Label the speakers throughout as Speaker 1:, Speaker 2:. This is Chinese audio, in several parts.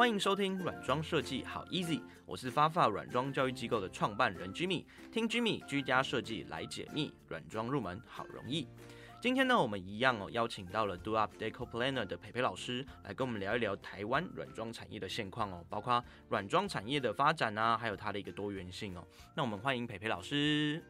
Speaker 1: 欢迎收听软装设计好 easy，我是发发软装教育机构的创办人 Jimmy，听 Jimmy 居家设计来解密软装入门好容易。今天呢，我们一样哦，邀请到了 Do Up Deco Planner 的培培老师来跟我们聊一聊台湾软装产业的现况哦，包括软装产业的发展啊，还有它的一个多元性哦。那我们欢迎培培老师。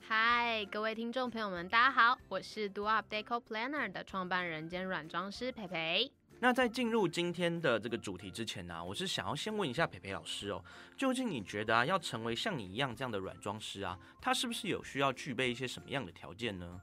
Speaker 2: 嗨，各位听众朋友们，大家好，我是 Do Up Deco Planner 的创办人兼软装师培培。
Speaker 1: 那在进入今天的这个主题之前呢，我是想要先问一下培培老师哦，究竟你觉得啊，要成为像你一样这样的软装师啊，他是不是有需要具备一些什么样的条件呢？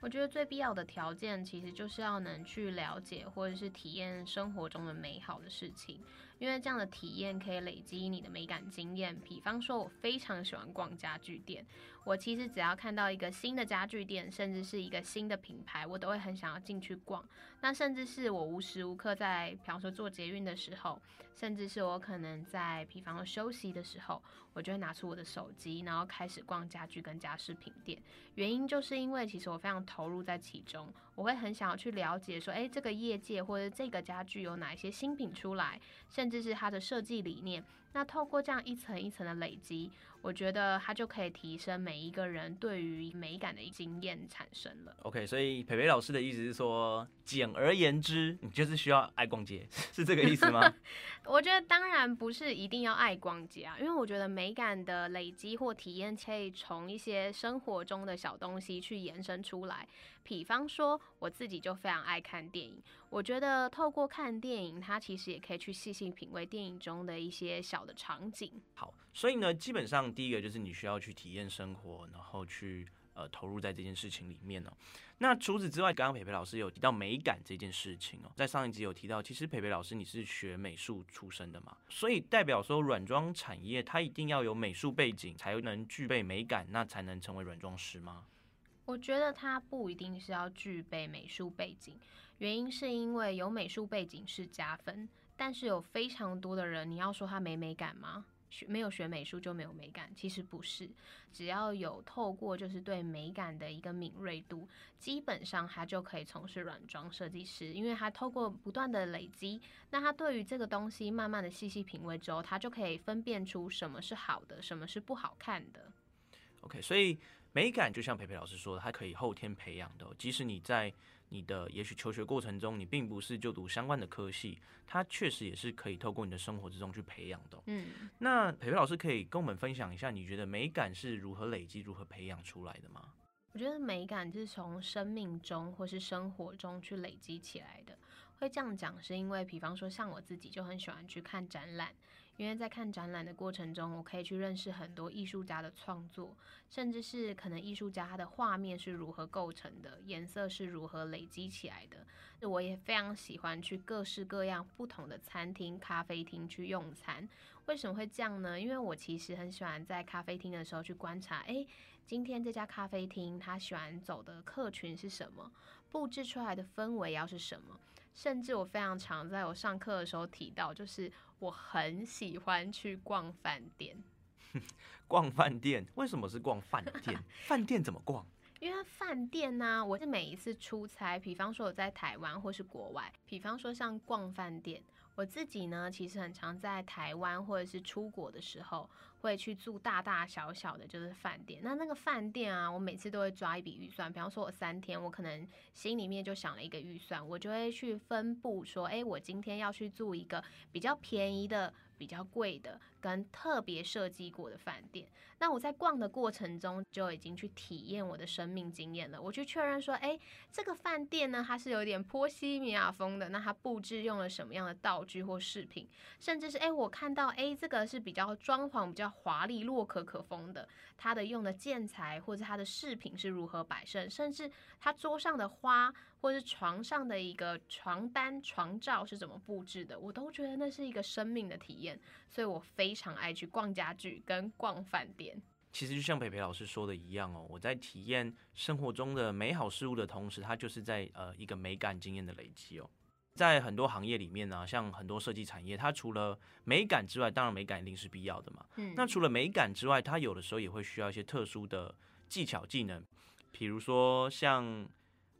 Speaker 2: 我觉得最必要的条件，其实就是要能去了解或者是体验生活中的美好的事情。因为这样的体验可以累积你的美感经验。比方说，我非常喜欢逛家具店。我其实只要看到一个新的家具店，甚至是一个新的品牌，我都会很想要进去逛。那甚至是我无时无刻在，比方说做捷运的时候，甚至是我可能在，比方说休息的时候，我就会拿出我的手机，然后开始逛家具跟家饰品店。原因就是因为其实我非常投入在其中，我会很想要去了解说，哎，这个业界或者这个家具有哪一些新品出来，甚甚至是它的设计理念。那透过这样一层一层的累积，我觉得它就可以提升每一个人对于美感的经验产生了。
Speaker 1: OK，所以培培老师的意思是说，简而言之，你就是需要爱逛街，是这个意思吗？
Speaker 2: 我觉得当然不是一定要爱逛街啊，因为我觉得美感的累积或体验可以从一些生活中的小东西去延伸出来。比方说，我自己就非常爱看电影，我觉得透过看电影，它其实也可以去细细品味电影中的一些小。的场景
Speaker 1: 好，所以呢，基本上第一个就是你需要去体验生活，然后去呃投入在这件事情里面哦。那除此之外，刚刚培培老师有提到美感这件事情哦，在上一集有提到，其实培培老师你是学美术出身的嘛，所以代表说软装产业它一定要有美术背景才能具备美感，那才能成为软装师吗？
Speaker 2: 我觉得它不一定是要具备美术背景，原因是因为有美术背景是加分。但是有非常多的人，你要说他没美感吗？没有学美术就没有美感？其实不是，只要有透过就是对美感的一个敏锐度，基本上他就可以从事软装设计师，因为他透过不断的累积，那他对于这个东西慢慢的细细品味之后，他就可以分辨出什么是好的，什么是不好看的。
Speaker 1: OK，所以美感就像培培老师说的，它可以后天培养的，即使你在。你的也许求学过程中，你并不是就读相关的科系，它确实也是可以透过你的生活之中去培养的。嗯，那培培老师可以跟我们分享一下，你觉得美感是如何累积、如何培养出来的吗？
Speaker 2: 我觉得美感是从生命中或是生活中去累积起来的。会这样讲，是因为比方说像我自己就很喜欢去看展览。因为在看展览的过程中，我可以去认识很多艺术家的创作，甚至是可能艺术家他的画面是如何构成的，颜色是如何累积起来的。我也非常喜欢去各式各样不同的餐厅、咖啡厅去用餐。为什么会这样呢？因为我其实很喜欢在咖啡厅的时候去观察，诶，今天这家咖啡厅他喜欢走的客群是什么，布置出来的氛围要是什么。甚至我非常常在我上课的时候提到，就是我很喜欢去逛饭店。
Speaker 1: 逛饭店？为什么是逛饭店？饭店怎么逛？
Speaker 2: 因为饭店呢，我是每一次出差，比方说我在台湾或是国外，比方说像逛饭店，我自己呢其实很常在台湾或者是出国的时候。会去住大大小小的就是饭店，那那个饭店啊，我每次都会抓一笔预算，比方说我三天，我可能心里面就想了一个预算，我就会去分布说，哎，我今天要去住一个比较便宜的、比较贵的，跟特别设计过的饭店。那我在逛的过程中就已经去体验我的生命经验了，我去确认说，哎，这个饭店呢，它是有点波西米亚风的，那它布置用了什么样的道具或饰品，甚至是哎，我看到哎，这个是比较装潢比较。华丽洛可可风的，它的用的建材或者它的饰品是如何摆设，甚至它桌上的花或是床上的一个床单、床罩是怎么布置的，我都觉得那是一个生命的体验，所以我非常爱去逛家具跟逛饭店。
Speaker 1: 其实就像培培老师说的一样哦，我在体验生活中的美好事物的同时，它就是在呃一个美感经验的累积哦。在很多行业里面呢，像很多设计产业，它除了美感之外，当然美感一定是必要的嘛。嗯，那除了美感之外，它有的时候也会需要一些特殊的技巧技能，比如说像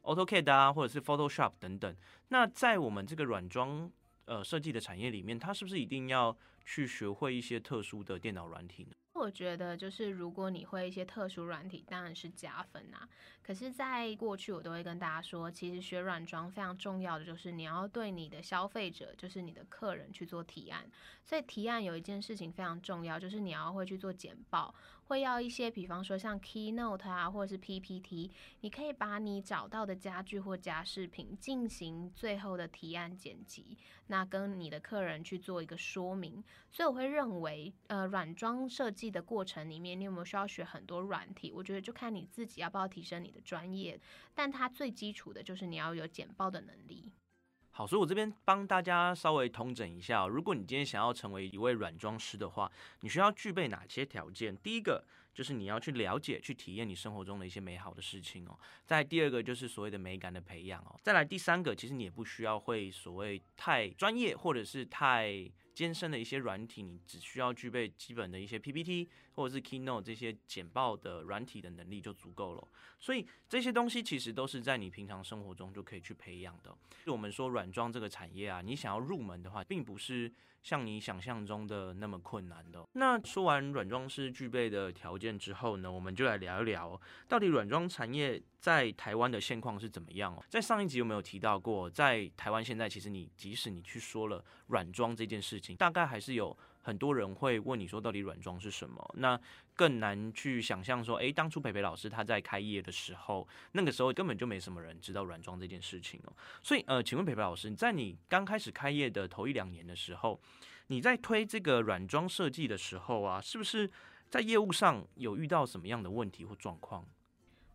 Speaker 1: AutoCAD 啊，或者是 Photoshop 等等。那在我们这个软装呃设计的产业里面，它是不是一定要去学会一些特殊的电脑软体呢？
Speaker 2: 我觉得就是如果你会一些特殊软体，当然是加分啊。可是，在过去我都会跟大家说，其实学软装非常重要的就是你要对你的消费者，就是你的客人去做提案。所以提案有一件事情非常重要，就是你要会去做简报。会要一些，比方说像 Keynote 啊，或者是 PPT，你可以把你找到的家具或家饰品进行最后的提案剪辑，那跟你的客人去做一个说明。所以我会认为，呃，软装设计的过程里面，你有没有需要学很多软体？我觉得就看你自己要不要提升你的专业，但它最基础的就是你要有简报的能力。
Speaker 1: 好，所以我这边帮大家稍微通整一下，如果你今天想要成为一位软装师的话，你需要具备哪些条件？第一个就是你要去了解、去体验你生活中的一些美好的事情哦。再第二个就是所谓的美感的培养哦。再来第三个，其实你也不需要会所谓太专业或者是太。艰深的一些软体，你只需要具备基本的一些 PPT 或者是 Keynote 这些简报的软体的能力就足够了。所以这些东西其实都是在你平常生活中就可以去培养的。就我们说软装这个产业啊，你想要入门的话，并不是。像你想象中的那么困难的。那说完软装师具备的条件之后呢，我们就来聊一聊，到底软装产业在台湾的现况是怎么样哦？在上一集有没有提到过，在台湾现在其实你即使你去说了软装这件事情，大概还是有。很多人会问你说，到底软装是什么？那更难去想象说，诶，当初培培老师他在开业的时候，那个时候根本就没什么人知道软装这件事情哦。所以，呃，请问培培老师，在你刚开始开业的头一两年的时候，你在推这个软装设计的时候啊，是不是在业务上有遇到什么样的问题或状况？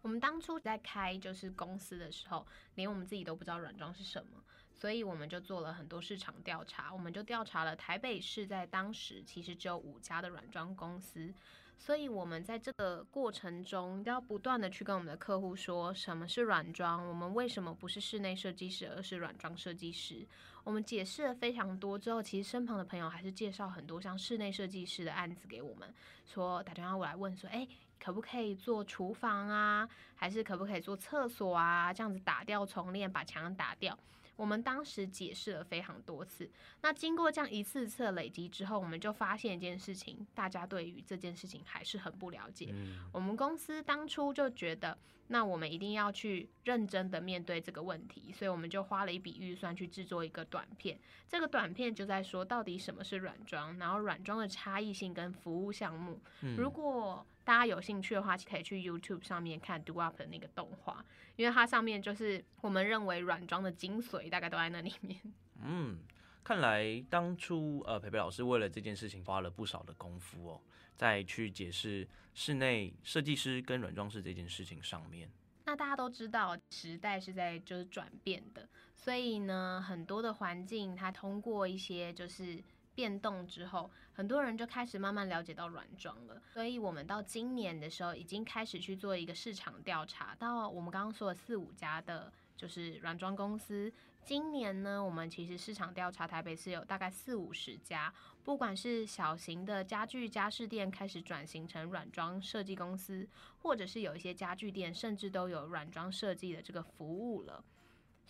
Speaker 2: 我们当初在开就是公司的时候，连我们自己都不知道软装是什么。所以我们就做了很多市场调查，我们就调查了台北市在当时其实只有五家的软装公司，所以我们在这个过程中要不断的去跟我们的客户说什么是软装，我们为什么不是室内设计师而是软装设计师，我们解释了非常多之后，其实身旁的朋友还是介绍很多像室内设计师的案子给我们，说打电话过来问说，哎，可不可以做厨房啊，还是可不可以做厕所啊，这样子打掉重练，把墙打掉。我们当时解释了非常多次，那经过这样一次次累积之后，我们就发现一件事情，大家对于这件事情还是很不了解。我们公司当初就觉得，那我们一定要去认真的面对这个问题，所以我们就花了一笔预算去制作一个短片。这个短片就在说到底什么是软装，然后软装的差异性跟服务项目。如果大家有兴趣的话，可以去 YouTube 上面看 Do Up 的那个动画，因为它上面就是我们认为软装的精髓，大概都在那里面。
Speaker 1: 嗯，看来当初呃培培老师为了这件事情花了不少的功夫哦，在去解释室内设计师跟软装师这件事情上面。
Speaker 2: 那大家都知道，时代是在就是转变的，所以呢，很多的环境它通过一些就是。变动之后，很多人就开始慢慢了解到软装了。所以，我们到今年的时候，已经开始去做一个市场调查。到我们刚刚说的四五家的，就是软装公司。今年呢，我们其实市场调查台北是有大概四五十家，不管是小型的家具家饰店开始转型成软装设计公司，或者是有一些家具店，甚至都有软装设计的这个服务了。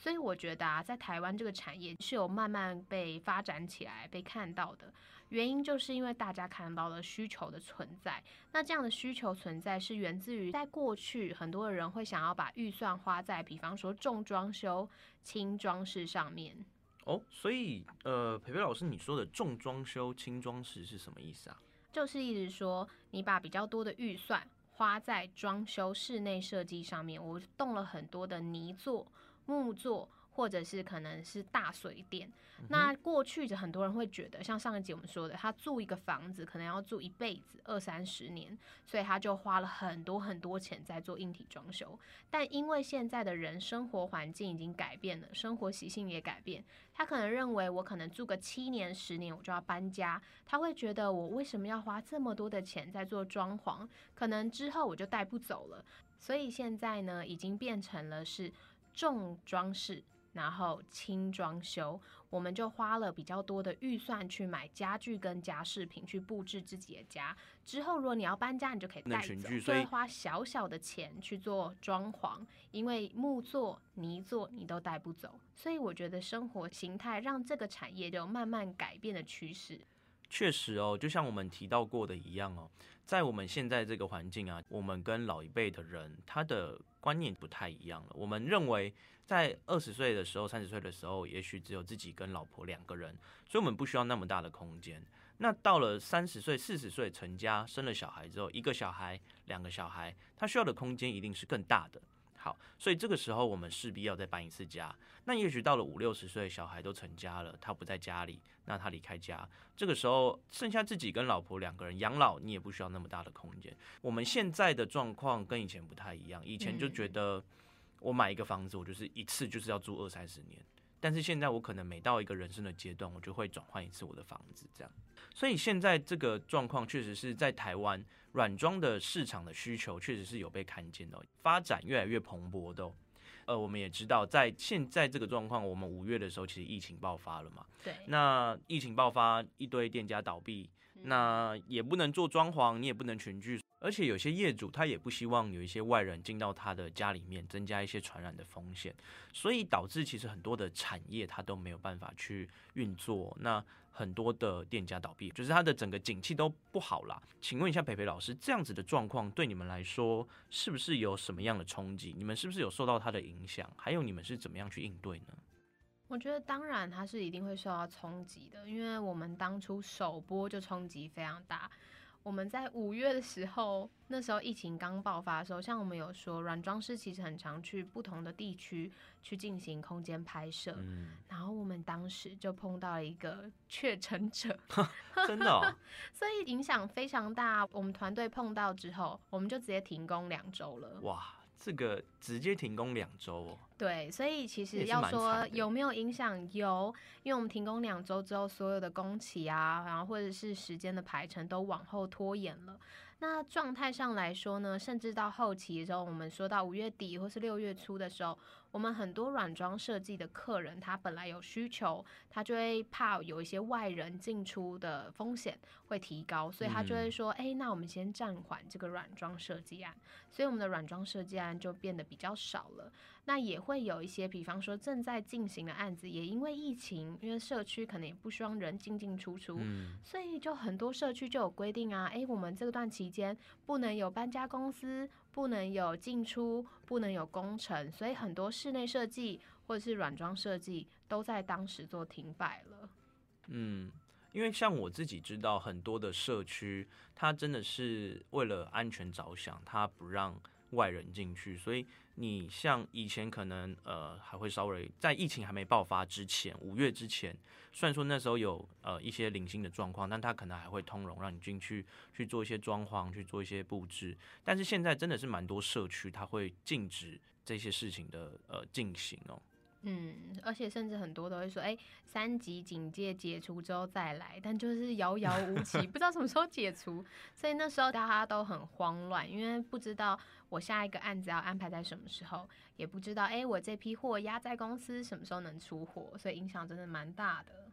Speaker 2: 所以我觉得啊，在台湾这个产业是有慢慢被发展起来、被看到的原因，就是因为大家看到了需求的存在。那这样的需求存在是源自于在过去很多的人会想要把预算花在，比方说重装修、轻装饰上面。
Speaker 1: 哦，所以呃，培培老师你说的重装修、轻装饰是什么意思啊？
Speaker 2: 就是一直说，你把比较多的预算花在装修室内设计上面，我动了很多的泥做。木作，或者是可能是大水电。那过去的很多人会觉得，像上一集我们说的，他住一个房子可能要住一辈子，二三十年，所以他就花了很多很多钱在做硬体装修。但因为现在的人生活环境已经改变了，生活习性也改变，他可能认为我可能住个七年十年我就要搬家，他会觉得我为什么要花这么多的钱在做装潢？可能之后我就带不走了。所以现在呢，已经变成了是。重装饰、然后轻装修，我们就花了比较多的预算去买家具跟家饰品去布置自己的家。之后如果你要搬家，你就可以带走，所以花小小的钱去做装潢，因为木作、泥作你都带不走。所以我觉得生活形态让这个产业就慢慢改变的趋势。
Speaker 1: 确实哦，就像我们提到过的一样哦，在我们现在这个环境啊，我们跟老一辈的人他的观念不太一样了。我们认为在二十岁的时候、三十岁的时候，也许只有自己跟老婆两个人，所以我们不需要那么大的空间。那到了三十岁、四十岁成家、生了小孩之后，一个小孩、两个小孩，他需要的空间一定是更大的。好，所以这个时候我们势必要再搬一次家。那也许到了五六十岁，小孩都成家了，他不在家里，那他离开家，这个时候剩下自己跟老婆两个人养老，你也不需要那么大的空间。我们现在的状况跟以前不太一样，以前就觉得我买一个房子，我就是一次就是要住二三十年，但是现在我可能每到一个人生的阶段，我就会转换一次我的房子，这样。所以现在这个状况确实是在台湾。软装的市场的需求确实是有被看见的，发展越来越蓬勃的。呃，我们也知道，在现在这个状况，我们五月的时候其实疫情爆发了嘛。
Speaker 2: 对。
Speaker 1: 那疫情爆发，一堆店家倒闭，那也不能做装潢，你也不能群聚，而且有些业主他也不希望有一些外人进到他的家里面，增加一些传染的风险，所以导致其实很多的产业它都没有办法去运作。那很多的店家倒闭，就是它的整个景气都不好啦。请问一下，培培老师，这样子的状况对你们来说是不是有什么样的冲击？你们是不是有受到它的影响？还有你们是怎么样去应对呢？
Speaker 2: 我觉得当然它是一定会受到冲击的，因为我们当初首播就冲击非常大。我们在五月的时候，那时候疫情刚爆发的时候，像我们有说，软装师其实很常去不同的地区去进行空间拍摄，然后我们当时就碰到了一个确诊者，
Speaker 1: 真的，
Speaker 2: 所以影响非常大。我们团队碰到之后，我们就直接停工两周了。
Speaker 1: 哇！这个直接停工两周哦。
Speaker 2: 对，所以其实要说有没有影响，有，因为我们停工两周之后，所有的工期啊，然后或者是时间的排程都往后拖延了。那状态上来说呢，甚至到后期的时候，我们说到五月底或是六月初的时候。我们很多软装设计的客人，他本来有需求，他就会怕有一些外人进出的风险会提高，所以他就会说：“哎，那我们先暂缓这个软装设计案。”所以我们的软装设计案就变得比较少了。那也会有一些，比方说正在进行的案子，也因为疫情，因为社区可能也不希望人进进出出，所以就很多社区就有规定啊，哎，我们这段期间不能有搬家公司。不能有进出，不能有工程，所以很多室内设计或者是软装设计都在当时做停摆了。
Speaker 1: 嗯，因为像我自己知道，很多的社区，它真的是为了安全着想，它不让外人进去，所以。你像以前可能呃还会稍微在疫情还没爆发之前，五月之前，虽然说那时候有呃一些零星的状况，但它可能还会通融让你进去去做一些装潢，去做一些布置。但是现在真的是蛮多社区它会禁止这些事情的呃进行哦。
Speaker 2: 嗯，而且甚至很多都会说，哎，三级警戒解除之后再来，但就是遥遥无期，不知道什么时候解除，所以那时候大家都很慌乱，因为不知道我下一个案子要安排在什么时候，也不知道，哎，我这批货压在公司什么时候能出货，所以影响真的蛮大的。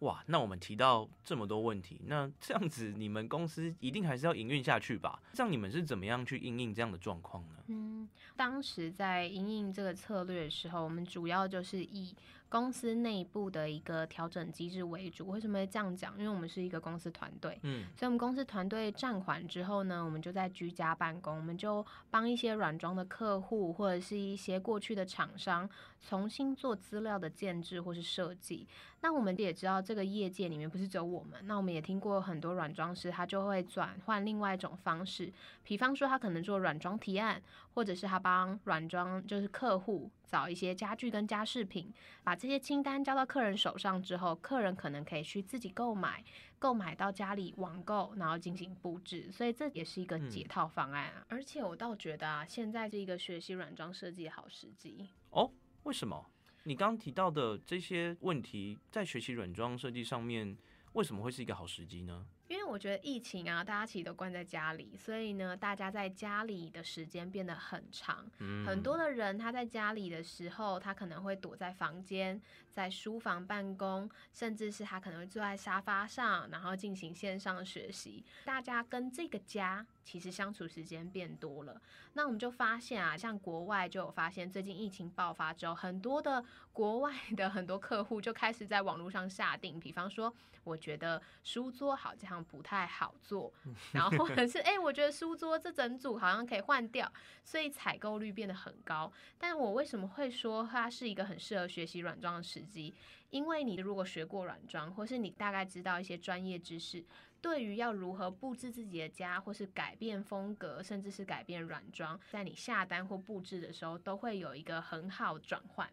Speaker 1: 哇，那我们提到这么多问题，那这样子你们公司一定还是要营运下去吧？这样你们是怎么样去应应这样的状况呢？
Speaker 2: 嗯，当时在应运这个策略的时候，我们主要就是以。公司内部的一个调整机制为主，为什么会这样讲？因为我们是一个公司团队，嗯，所以我们公司团队暂缓之后呢，我们就在居家办公，我们就帮一些软装的客户或者是一些过去的厂商重新做资料的建制或是设计。那我们也知道，这个业界里面不是只有我们，那我们也听过很多软装师，他就会转换另外一种方式，比方说他可能做软装提案，或者是他帮软装就是客户。找一些家具跟家饰品，把这些清单交到客人手上之后，客人可能可以去自己购买，购买到家里网购，然后进行布置，所以这也是一个解套方案啊。而且我倒觉得啊，现在这一个学习软装设计的好时机
Speaker 1: 哦。为什么？你刚刚提到的这些问题，在学习软装设计上面，为什么会是一个好时机呢？
Speaker 2: 因为我觉得疫情啊，大家其实都关在家里，所以呢，大家在家里的时间变得很长。
Speaker 1: 嗯
Speaker 2: 很多的人他在家里的时候，他可能会躲在房间，在书房办公，甚至是他可能会坐在沙发上，然后进行线上学习。大家跟这个家其实相处时间变多了。那我们就发现啊，像国外就有发现，最近疫情爆发之后，很多的国外的很多客户就开始在网络上下定，比方说，我觉得书桌好像不太好做，然后或者是哎、我觉得书桌这整组好像可以换掉，所以采购率变得很高。但我为什么会说它是一个很适合学习软装的时机？因为你如果学过软装，或是你大概知道一些专业知识，对于要如何布置自己的家，或是改变风格，甚至是改变软装，在你下单或布置的时候，都会有一个很好的转换。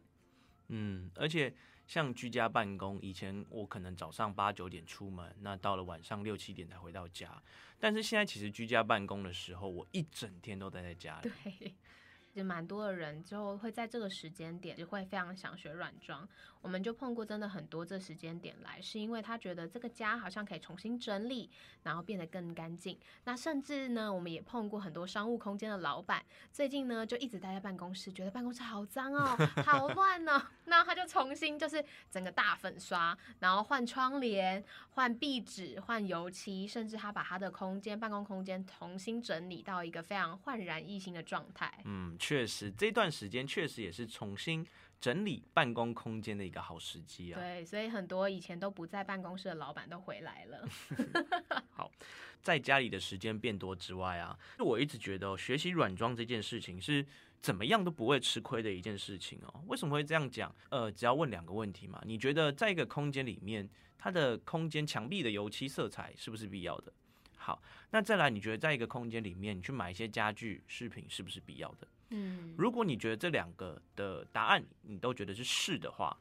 Speaker 1: 嗯，而且像居家办公，以前我可能早上八九点出门，那到了晚上六七点才回到家。但是现在其实居家办公的时候，我一整天都待在家里。
Speaker 2: 对，就蛮多的人就会在这个时间点就会非常想学软装。我们就碰过真的很多这时间点来，是因为他觉得这个家好像可以重新整理，然后变得更干净。那甚至呢，我们也碰过很多商务空间的老板，最近呢就一直待在办公室，觉得办公室好脏哦，好乱哦。那他就重新就是整个大粉刷，然后换窗帘、换壁纸、换油漆，甚至他把他的空间、办公空间重新整理到一个非常焕然一新的状态。
Speaker 1: 嗯，确实这段时间确实也是重新整理办公空间的一个好时机啊。
Speaker 2: 对，所以很多以前都不在办公室的老板都回来了。
Speaker 1: 好在家里的时间变多之外啊，我一直觉得、哦、学习软装这件事情是怎么样都不会吃亏的一件事情哦。为什么会这样讲？呃，只要问两个问题嘛。你觉得在一个空间里面，它的空间墙壁的油漆色彩是不是必要的？好，那再来，你觉得在一个空间里面，你去买一些家具饰品是不是必要的？
Speaker 2: 嗯，
Speaker 1: 如果你觉得这两个的答案你都觉得是是的话，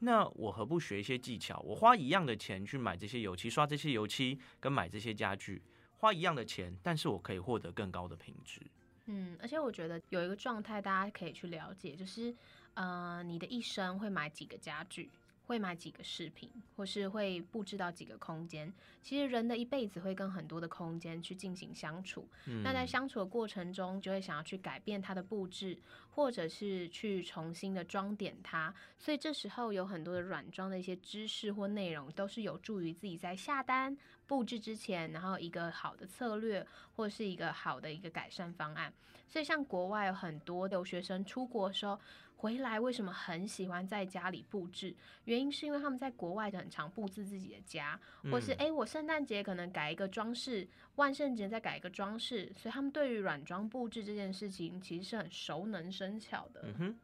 Speaker 1: 那我何不学一些技巧？我花一样的钱去买这些油漆，刷这些油漆，跟买这些家具，花一样的钱，但是我可以获得更高的品质。
Speaker 2: 嗯，而且我觉得有一个状态大家可以去了解，就是呃，你的一生会买几个家具，会买几个饰品，或是会布置到几个空间。其实人的一辈子会跟很多的空间去进行相处，
Speaker 1: 嗯
Speaker 2: 那在相处的过程中，就会想要去改变它的布置，或者是去重新的装点它。所以这时候有很多的软装的一些知识或内容，都是有助于自己在下单布置之前，然后一个好的策略或是一个好的一个改善方案。所以像国外有很多留学生出国的时候。回来为什么很喜欢在家里布置？原因是因为他们在国外很常布置自己的家，或是
Speaker 1: 嗯
Speaker 2: 诶，我圣诞节可能改一个装饰，万圣节再改一个装饰，所以他们对于软装布置这件事情其实是很熟能生巧的。
Speaker 1: 嗯哼。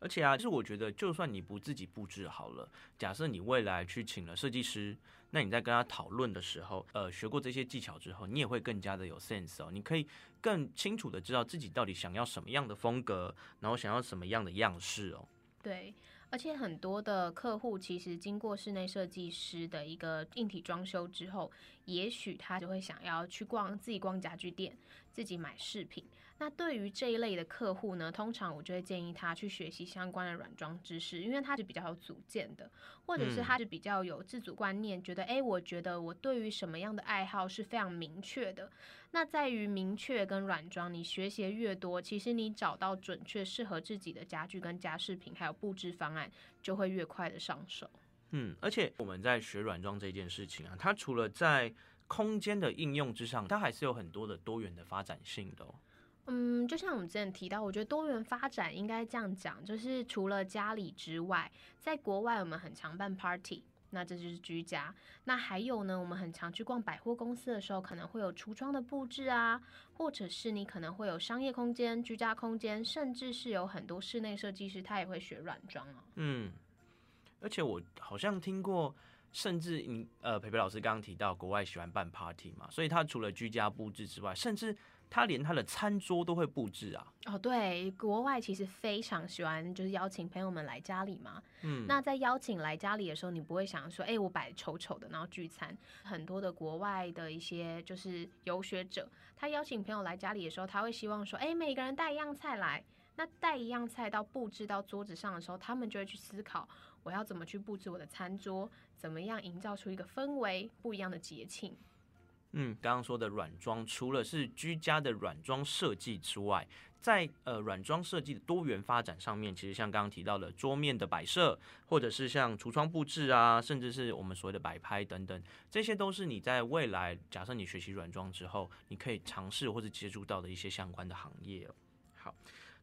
Speaker 1: 而且啊，就是我觉得，就算你不自己布置好了，假设你未来去请了设计师，那你在跟他讨论的时候，呃，学过这些技巧之后，你也会更加的有 sense 哦，你可以更清楚的知道自己到底想要什么样的风格，然后想要什么样的样式哦。
Speaker 2: 对，而且很多的客户其实经过室内设计师的一个硬体装修之后，也许他就会想要去逛自己逛家具店，自己买饰品。那对于这一类的客户呢，通常我就会建议他去学习相关的软装知识，因为他是比较有主见的，或者是
Speaker 1: 嗯
Speaker 2: 他是比较有自主观念，觉得诶，我觉得我对于什么样的爱好是非常明确的。那在于明确跟软装，你学习越多，其实你找到准确适合自己的家具跟家饰品，还有布置方案，就会越快的上手。
Speaker 1: 嗯，而且我们在学软装这件事情啊，它除了在空间的应用之上，它还是有很多的多元的发展性的哦。
Speaker 2: 嗯，就像我们之前提到，我觉得多元发展应该这样讲，就是除了家里之外，在国外我们很常办 party。那这就是居家。那还有呢，我们很常去逛百货公司的时候，可能会有橱窗的布置啊，或者是你可能会有商业空间、居家空间，甚至是有很多室内设计师他也会学软装啊。
Speaker 1: 嗯，而且我好像听过，甚至你呃，培培老师刚刚提到国外喜欢办 party 嘛，所以他除了居家布置之外，甚至他连他的餐桌都会布置啊。
Speaker 2: 哦，对，国外其实非常喜欢，就是邀请朋友们来家里嘛。
Speaker 1: 嗯，
Speaker 2: 那在邀请来家里的时候，你不会想说，哎、我摆丑丑的，然后聚餐。很多的国外的一些就是游学者，他邀请朋友来家里的时候，他会希望说，哎、每个人带一样菜来。那带一样菜到布置到桌子上的时候，他们就会去思考我要怎么去布置我的餐桌，怎么样营造出一个氛围不一样的节庆。
Speaker 1: 嗯，刚刚说的软装，除了是居家的软装设计之外，在呃软装设计的多元发展上面，其实像刚刚提到的桌面的摆设，或者是像橱窗布置啊，甚至是我们所谓的摆拍等等，这些都是你在未来假设你学习软装之后，你可以尝试或者接触到的一些相关的行业。好。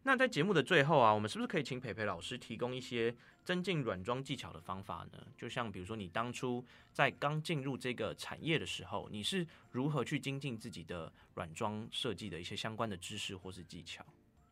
Speaker 1: 那在节目的最后啊，我们是不是可以请培培老师提供一些增进软装技巧的方法呢？就像比如说，你当初在刚进入这个产业的时候，你是如何去精进自己的软装设计的一些相关的知识或是技巧？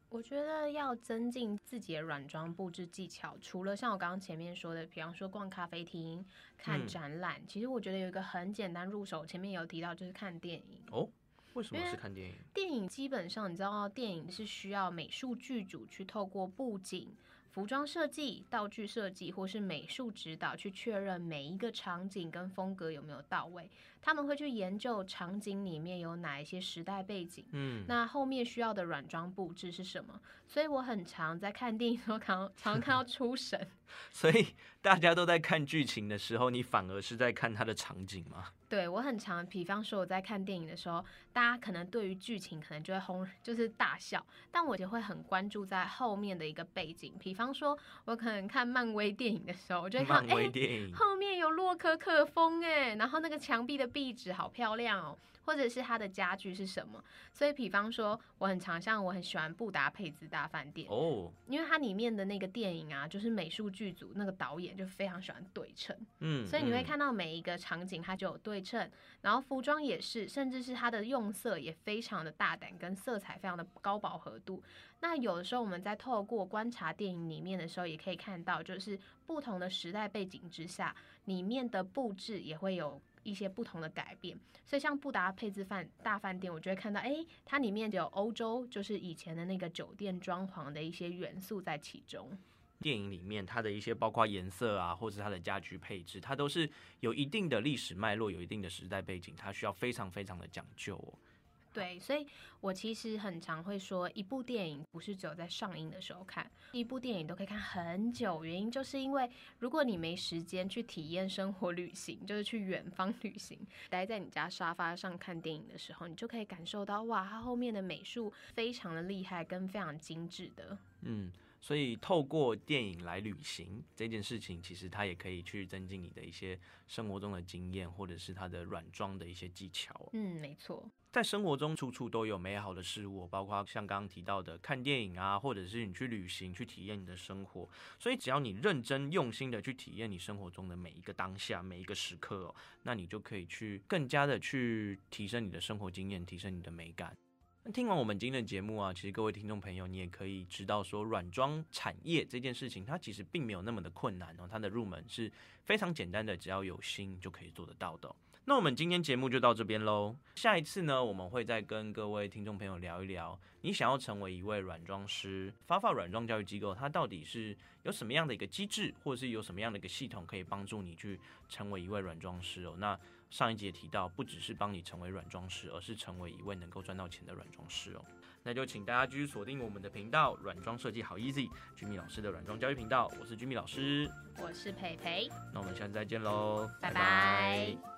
Speaker 2: 我觉得要增进自己的软装布置技巧，除了像我刚刚前面说的，比方说逛咖啡厅、看展览，其实我觉得有一个很简单入手，前面有提到就是看电影
Speaker 1: 哦。为什么是看电影？
Speaker 2: 电影基本上，你知道，电影是需要美术剧组去透过布景。服装设计、道具设计或是美术指导，去确认每一个场景跟风格有没有到位。他们会去研究场景里面有哪一些时代背景，嗯，那后面需要的软装布置是什么？所以我很常在看电影时候看，常看到出神。
Speaker 1: 所以大家都在看剧情的时候，你反而是在看它的场景吗？
Speaker 2: 对我很常，比方说我在看电影的时候，大家可能对于剧情可能就会轰，就是大笑，但我就会很关注在后面的一个背景，比方。说，我可能看漫威电影的时候，我就会看，哎，后面有洛可可风，哎，然后那个墙壁的壁纸好漂亮哦。或者是它的家具是什么？所以，比方说，我很常像我很喜欢布达佩斯大饭店哦，因为它里面的那个电影啊，就是美术剧组那个导演就非常喜欢对称，嗯，所以你会看到每一个场景它就有对称，然后服装也是，甚至是它的用色也非常的大胆，跟色彩非常的高饱和度。那有的时候我们在透过观察电影里面的时候，也可以看到，就是不同的时代背景之下，里面的布置也会有。一些不同的改变，所以像布达佩斯饭大饭店，我就会看到，哎，它里面就有欧洲，就是以前的那个酒店装潢的一些元素在其中。
Speaker 1: 电影里面它的一些包括颜色啊，或是它的家居配置，它都是有一定的历史脉络，有一定的时代背景，它需要非常非常的讲究哦。
Speaker 2: 对，所以我其实很常会说，一部电影不是只有在上映的时候看，一部电影都可以看很久。原因就是因为，如果你没时间去体验生活旅行，就是去远方旅行，待在你家沙发上看电影的时候，你就可以感受到，哇，它后面的美术非常的厉害，跟非常精致的。
Speaker 1: 嗯。所以透过电影来旅行这件事情，其实它也可以去增进你的一些生活中的经验，或者是它的软装的一些技巧。
Speaker 2: 嗯，没错，
Speaker 1: 在生活中处处都有美好的事物，包括像刚刚提到的看电影啊，或者是你去旅行去体验你的生活。所以只要你认真用心的去体验你生活中的每一个当下、每一个时刻哦，那你就可以去更加的去提升你的生活经验，提升你的美感。听完我们今天的节目啊，其实各位听众朋友，你也可以知道说，软装产业这件事情，它其实并没有那么的困难哦，它的入门是非常简单的，只要有心就可以做得到的。那我们今天节目就到这边喽。下一次呢，我们会再跟各位听众朋友聊一聊，你想要成为一位软装师，发发软装教育机构，它到底是有什么样的一个机制，或者是有什么样的一个系统，可以帮助你去成为一位软装师哦？那上一节提到，不只是帮你成为软装师，而是成为一位能够赚到钱的软装师哦。那就请大家继续锁定我们的频道，软装设计好 easy，居米老师的软装教育频道。我是居米老师，
Speaker 2: 我是培培。
Speaker 1: 那我们下次再见喽，
Speaker 2: 拜拜。